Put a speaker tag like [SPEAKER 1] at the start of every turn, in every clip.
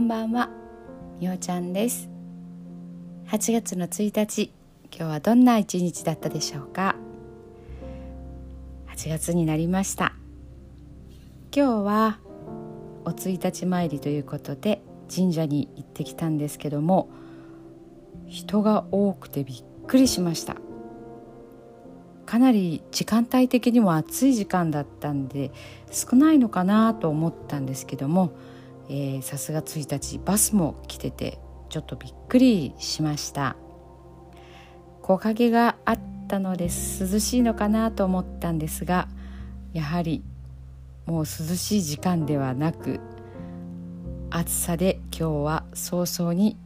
[SPEAKER 1] んばんは。みおちゃんです。8月の1日今日はどんな一日だったでしょうか？8月になりました。今日はお1日参りということで神社に行ってきたんですけども人が多くてびっくりしました。かなり時間帯的にも暑い時間だったんで少ないのかなと思ったんですけどもさすが1日バスも来ててちょっとびっくりしました。木陰があったので涼しいのかなと思ったんですがやはりもう涼しい時間ではなく暑さで今日は早々に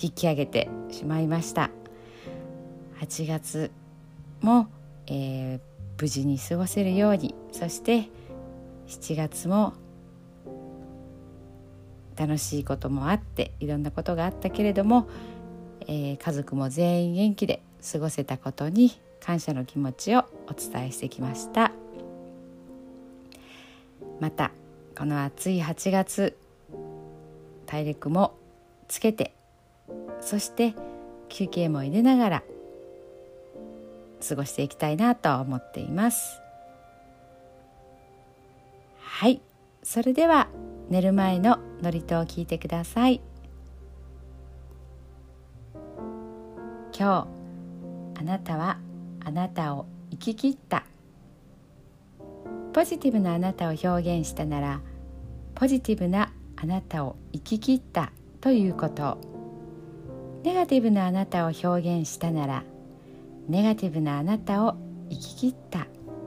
[SPEAKER 1] 引き上げてしまいました。8月も、えー、無事に過ごせるようにそして7月も楽しいこともあっていろんなことがあったけれども、えー、家族も全員元気で過ごせたことに感謝の気持ちをお伝えしてきました。またこの暑い8月体力もつけてそして休憩も入れながら過ごしていきたいなと思っています。はい。それでは寝る前の祝詞を聞いてください。今日あなたはあなたを生き切った。ポジティブなあなたを表現したならポジティブなあなたを生き切ったということ。ネガティブなあなたを表現したならネガティブなあなたを生き切った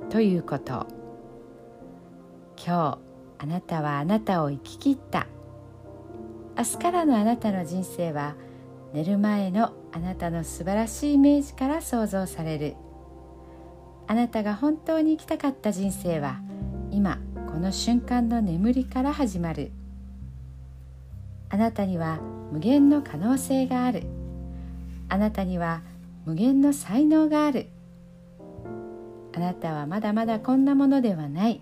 [SPEAKER 1] ということ。今日あなたはあなたを生き切った。明日からのあなたの人生は寝る前のあなたの素晴らしいイメージから想像される。あなたが本当に生きたかった人生は今この瞬間の眠りから始まる。あなたには無限の可能性がある。あなたには無限の才能がある。あなたはまだまだこんなものではない。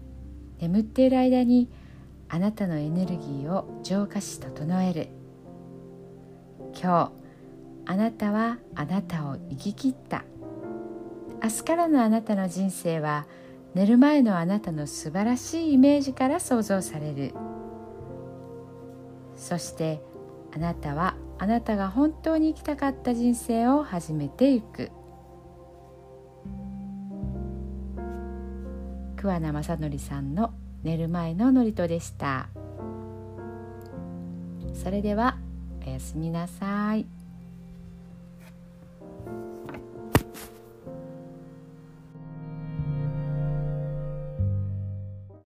[SPEAKER 1] 眠っている間にあなたのエネルギーを浄化し整える。今日あなたはあなたを生き切った。明日からのあなたの人生は寝る前のあなたの素晴らしいイメージから想像される。そしてあなたはあなたが本当に生きたかった人生を始めていく。桑名正則さんの寝る前の祝詞でしたそれではおやすみなさい。